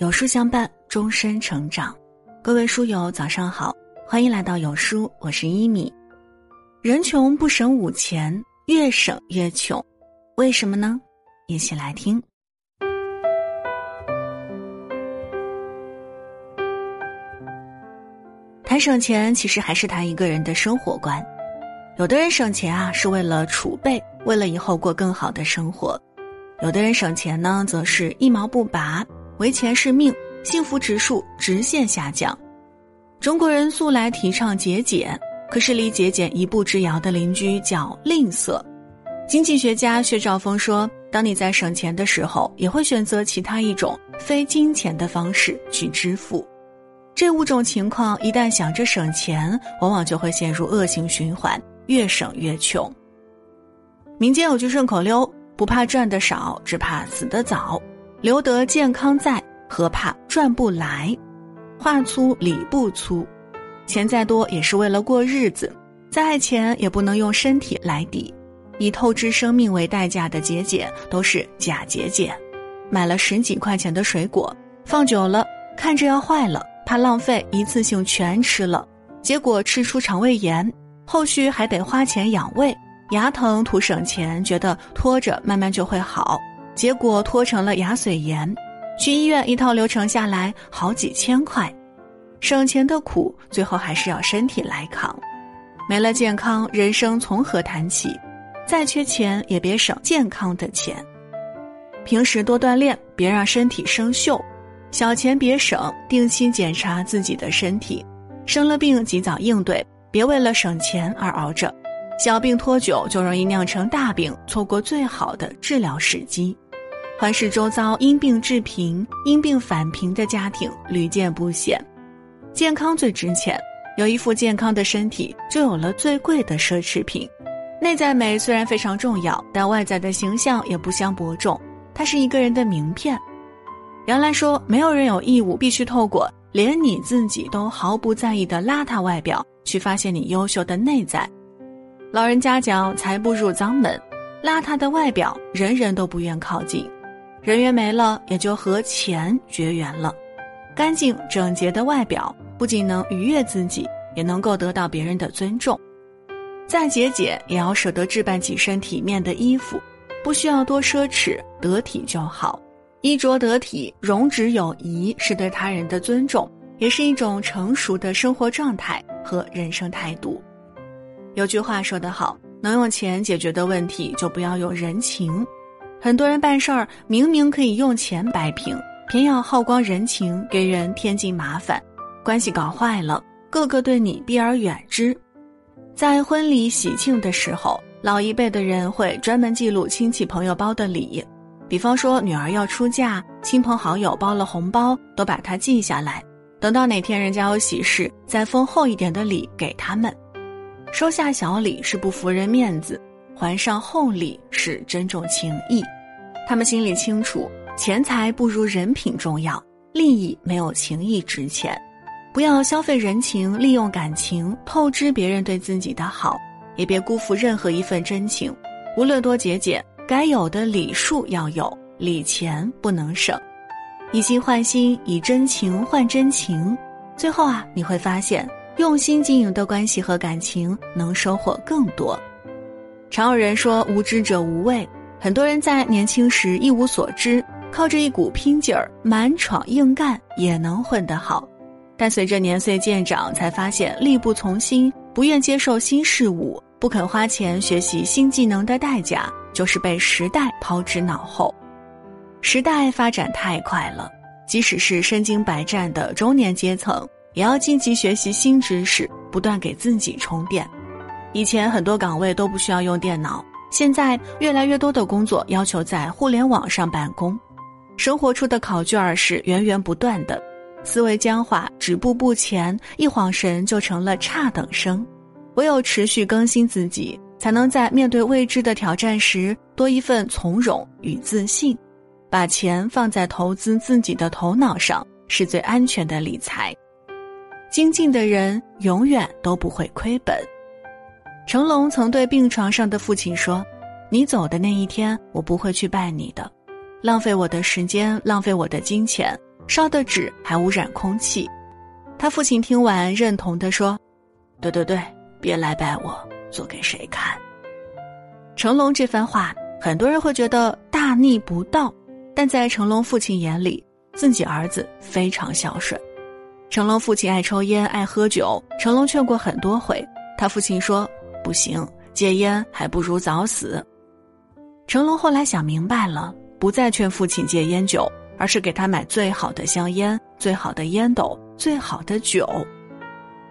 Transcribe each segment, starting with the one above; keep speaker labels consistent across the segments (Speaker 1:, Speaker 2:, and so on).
Speaker 1: 有书相伴，终身成长。各位书友，早上好，欢迎来到有书，我是一米。人穷不省五钱，越省越穷，为什么呢？一起来听。谈省钱，其实还是谈一个人的生活观。有的人省钱啊，是为了储备，为了以后过更好的生活；有的人省钱呢，则是一毛不拔。为钱是命，幸福指数直线下降。中国人素来提倡节俭，可是离节俭一步之遥的邻居叫吝啬。经济学家薛兆丰说：“当你在省钱的时候，也会选择其他一种非金钱的方式去支付。这五种情况一旦想着省钱，往往就会陷入恶性循环，越省越穷。”民间有句顺口溜：“不怕赚的少，只怕死得早。”留得健康在，何怕赚不来？话粗理不粗，钱再多也是为了过日子，再爱钱也不能用身体来抵。以透支生命为代价的节俭都是假节俭。买了十几块钱的水果，放久了看着要坏了，怕浪费，一次性全吃了，结果吃出肠胃炎，后续还得花钱养胃，牙疼图省钱，觉得拖着慢慢就会好。结果拖成了牙髓炎，去医院一套流程下来好几千块，省钱的苦最后还是要身体来扛，没了健康，人生从何谈起？再缺钱也别省健康的钱，平时多锻炼，别让身体生锈，小钱别省，定期检查自己的身体，生了病及早应对，别为了省钱而熬着，小病拖久就容易酿成大病，错过最好的治疗时机。环视周遭，因病致贫、因病返贫的家庭屡见不鲜。健康最值钱，有一副健康的身体，就有了最贵的奢侈品。内在美虽然非常重要，但外在的形象也不相伯仲，它是一个人的名片。原来说，没有人有义务必须透过连你自己都毫不在意的邋遢外表，去发现你优秀的内在。老人家讲，财不入脏门，邋遢的外表，人人都不愿靠近。人缘没了，也就和钱绝缘了。干净整洁的外表不仅能愉悦自己，也能够得到别人的尊重。再节俭，也要舍得置办几身体面的衣服，不需要多奢侈，得体就好。衣着得体、容止有仪，是对他人的尊重，也是一种成熟的生活状态和人生态度。有句话说得好：能用钱解决的问题，就不要用人情。很多人办事儿明明可以用钱摆平，偏要耗光人情，给人添尽麻烦，关系搞坏了，个个对你避而远之。在婚礼喜庆的时候，老一辈的人会专门记录亲戚朋友包的礼，比方说女儿要出嫁，亲朋好友包了红包，都把它记下来，等到哪天人家有喜事，再封厚一点的礼给他们。收下小礼是不服人面子。还上厚礼是珍重情谊，他们心里清楚，钱财不如人品重要，利益没有情谊值钱。不要消费人情，利用感情透支别人对自己的好，也别辜负任何一份真情。无论多节俭，该有的礼数要有，礼钱不能省。以心换心，以真情换真情，最后啊，你会发现，用心经营的关系和感情能收获更多。常有人说无知者无畏，很多人在年轻时一无所知，靠着一股拼劲儿，满闯硬干也能混得好。但随着年岁渐长，才发现力不从心，不愿接受新事物，不肯花钱学习新技能的代价，就是被时代抛之脑后。时代发展太快了，即使是身经百战的中年阶层，也要积极学习新知识，不断给自己充电。以前很多岗位都不需要用电脑，现在越来越多的工作要求在互联网上办公，生活出的考卷是源源不断的，思维僵化，止步不前，一晃神就成了差等生。唯有持续更新自己，才能在面对未知的挑战时多一份从容与自信。把钱放在投资自己的头脑上，是最安全的理财。精进的人永远都不会亏本。成龙曾对病床上的父亲说：“你走的那一天，我不会去拜你的，浪费我的时间，浪费我的金钱，烧的纸还污染空气。他父亲听完，认同的说：“对对对，别来拜我，做给谁看？”成龙这番话，很多人会觉得大逆不道，但在成龙父亲眼里，自己儿子非常孝顺。成龙父亲爱抽烟爱喝酒，成龙劝过很多回，他父亲说：“不行，戒烟还不如早死。”成龙后来想明白了，不再劝父亲戒烟酒，而是给他买最好的香烟、最好的烟斗、最好的酒。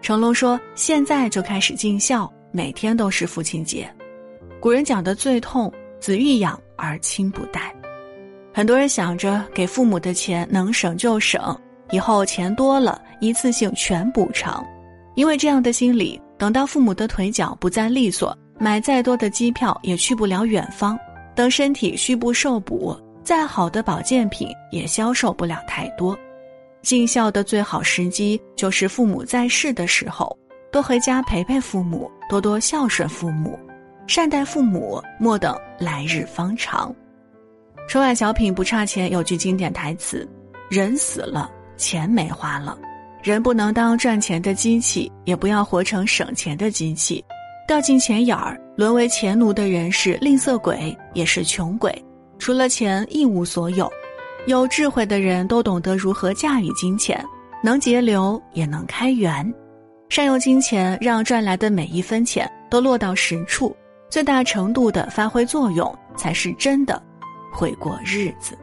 Speaker 1: 成龙说：“现在就开始尽孝，每天都是父亲节。”古人讲的最痛，子欲养而亲不待。很多人想着给父母的钱能省就省。以后钱多了，一次性全补偿，因为这样的心理，等到父母的腿脚不再利索，买再多的机票也去不了远方；等身体虚不受补，再好的保健品也销售不了太多。尽孝的最好时机就是父母在世的时候，多回家陪陪父母，多多孝顺父母，善待父母，莫等来日方长。春晚小品不差钱，有句经典台词：“人死了。”钱没花了，人不能当赚钱的机器，也不要活成省钱的机器。掉进钱眼儿，沦为钱奴的人是吝啬鬼，也是穷鬼。除了钱，一无所有。有智慧的人都懂得如何驾驭金钱，能节流，也能开源。善用金钱，让赚来的每一分钱都落到实处，最大程度的发挥作用，才是真的会过日子。